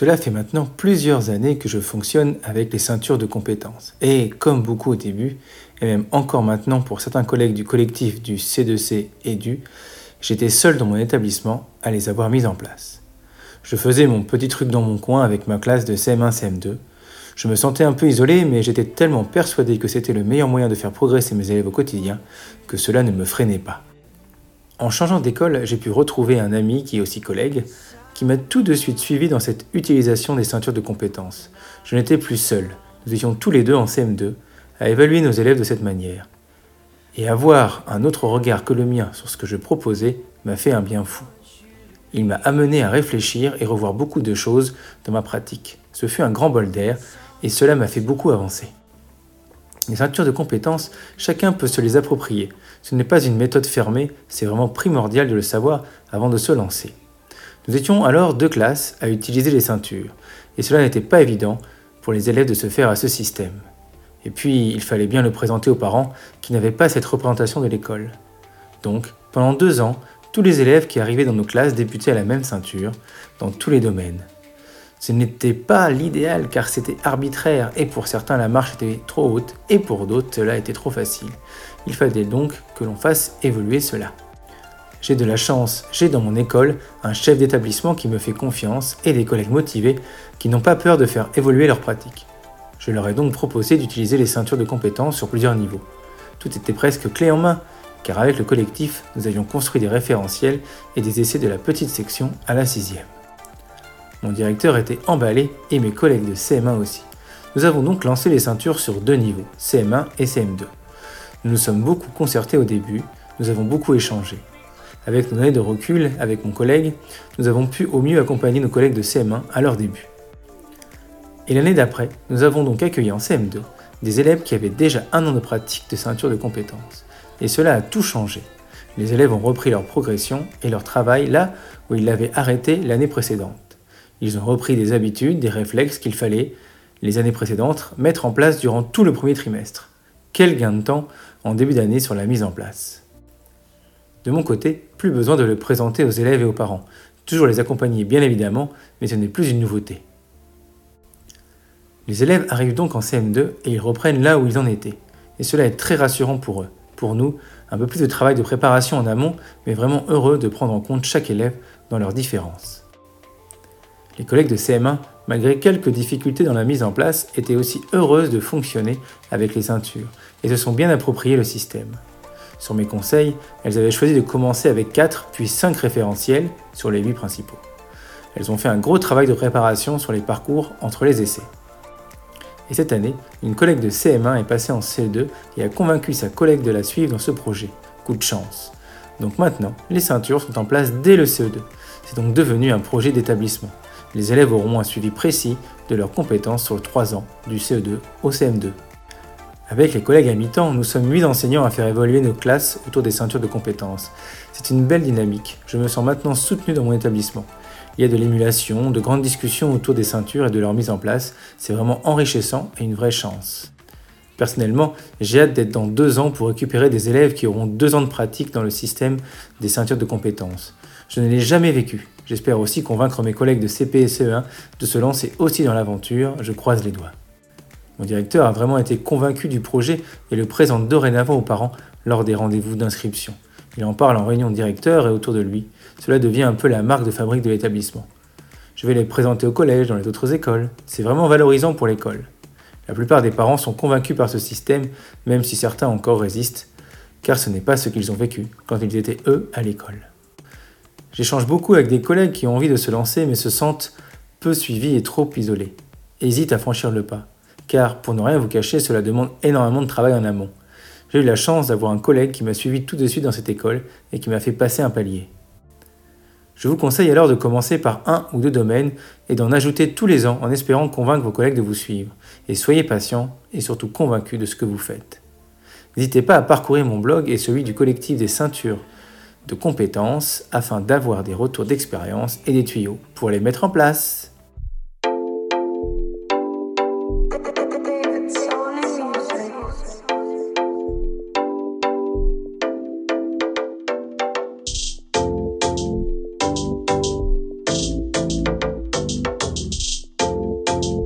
Cela fait maintenant plusieurs années que je fonctionne avec les ceintures de compétences. Et comme beaucoup au début, et même encore maintenant pour certains collègues du collectif du C2C et du, j'étais seul dans mon établissement à les avoir mises en place. Je faisais mon petit truc dans mon coin avec ma classe de CM1, CM2. Je me sentais un peu isolé, mais j'étais tellement persuadé que c'était le meilleur moyen de faire progresser mes élèves au quotidien que cela ne me freinait pas. En changeant d'école, j'ai pu retrouver un ami qui est aussi collègue, qui m'a tout de suite suivi dans cette utilisation des ceintures de compétences. Je n'étais plus seul, nous étions tous les deux en CM2 à évaluer nos élèves de cette manière. Et avoir un autre regard que le mien sur ce que je proposais m'a fait un bien fou. Il m'a amené à réfléchir et revoir beaucoup de choses dans ma pratique. Ce fut un grand bol d'air et cela m'a fait beaucoup avancer. Les ceintures de compétences, chacun peut se les approprier. Ce n'est pas une méthode fermée, c'est vraiment primordial de le savoir avant de se lancer. Nous étions alors deux classes à utiliser les ceintures, et cela n'était pas évident pour les élèves de se faire à ce système. Et puis, il fallait bien le présenter aux parents qui n'avaient pas cette représentation de l'école. Donc, pendant deux ans, tous les élèves qui arrivaient dans nos classes débutaient à la même ceinture, dans tous les domaines. Ce n'était pas l'idéal car c'était arbitraire et pour certains la marche était trop haute et pour d'autres cela était trop facile. Il fallait donc que l'on fasse évoluer cela. J'ai de la chance, j'ai dans mon école un chef d'établissement qui me fait confiance et des collègues motivés qui n'ont pas peur de faire évoluer leurs pratiques. Je leur ai donc proposé d'utiliser les ceintures de compétences sur plusieurs niveaux. Tout était presque clé en main, car avec le collectif, nous avions construit des référentiels et des essais de la petite section à la sixième. Mon directeur était emballé et mes collègues de CM1 aussi. Nous avons donc lancé les ceintures sur deux niveaux, CM1 et CM2. Nous nous sommes beaucoup concertés au début, nous avons beaucoup échangé. Avec nos années de recul, avec mon collègue, nous avons pu au mieux accompagner nos collègues de CM1 à leur début. Et l'année d'après, nous avons donc accueilli en CM2 des élèves qui avaient déjà un an de pratique de ceinture de compétences. Et cela a tout changé. Les élèves ont repris leur progression et leur travail là où ils l'avaient arrêté l'année précédente. Ils ont repris des habitudes, des réflexes qu'il fallait, les années précédentes, mettre en place durant tout le premier trimestre. Quel gain de temps en début d'année sur la mise en place. De mon côté, plus besoin de le présenter aux élèves et aux parents. Toujours les accompagner bien évidemment, mais ce n'est plus une nouveauté. Les élèves arrivent donc en CM2 et ils reprennent là où ils en étaient. Et cela est très rassurant pour eux. Pour nous, un peu plus de travail de préparation en amont, mais vraiment heureux de prendre en compte chaque élève dans leurs différences. Les collègues de CM1, malgré quelques difficultés dans la mise en place, étaient aussi heureuses de fonctionner avec les ceintures et se sont bien appropriées le système. Sur mes conseils, elles avaient choisi de commencer avec 4 puis 5 référentiels sur les 8 principaux. Elles ont fait un gros travail de préparation sur les parcours entre les essais. Et cette année, une collègue de CM1 est passée en CE2 et a convaincu sa collègue de la suivre dans ce projet. Coup de chance. Donc maintenant, les ceintures sont en place dès le CE2. C'est donc devenu un projet d'établissement. Les élèves auront un suivi précis de leurs compétences sur 3 ans, du CE2 au CM2. Avec les collègues à mi-temps, nous sommes 8 enseignants à faire évoluer nos classes autour des ceintures de compétences. C'est une belle dynamique. Je me sens maintenant soutenu dans mon établissement. Il y a de l'émulation, de grandes discussions autour des ceintures et de leur mise en place. C'est vraiment enrichissant et une vraie chance. Personnellement, j'ai hâte d'être dans deux ans pour récupérer des élèves qui auront deux ans de pratique dans le système des ceintures de compétences. Je ne l'ai jamais vécu. J'espère aussi convaincre mes collègues de CP et CE1 de se lancer aussi dans l'aventure. Je croise les doigts. Mon directeur a vraiment été convaincu du projet et le présente dorénavant aux parents lors des rendez-vous d'inscription. Il en parle en réunion de directeur et autour de lui. Cela devient un peu la marque de fabrique de l'établissement. Je vais les présenter au collège, dans les autres écoles. C'est vraiment valorisant pour l'école. La plupart des parents sont convaincus par ce système, même si certains encore résistent, car ce n'est pas ce qu'ils ont vécu quand ils étaient eux à l'école. J'échange beaucoup avec des collègues qui ont envie de se lancer mais se sentent peu suivis et trop isolés. Hésitent à franchir le pas car pour ne rien vous cacher, cela demande énormément de travail en amont. J'ai eu la chance d'avoir un collègue qui m'a suivi tout de suite dans cette école et qui m'a fait passer un palier. Je vous conseille alors de commencer par un ou deux domaines et d'en ajouter tous les ans en espérant convaincre vos collègues de vous suivre. Et soyez patient et surtout convaincus de ce que vous faites. N'hésitez pas à parcourir mon blog et celui du collectif des ceintures de compétences afin d'avoir des retours d'expérience et des tuyaux pour les mettre en place.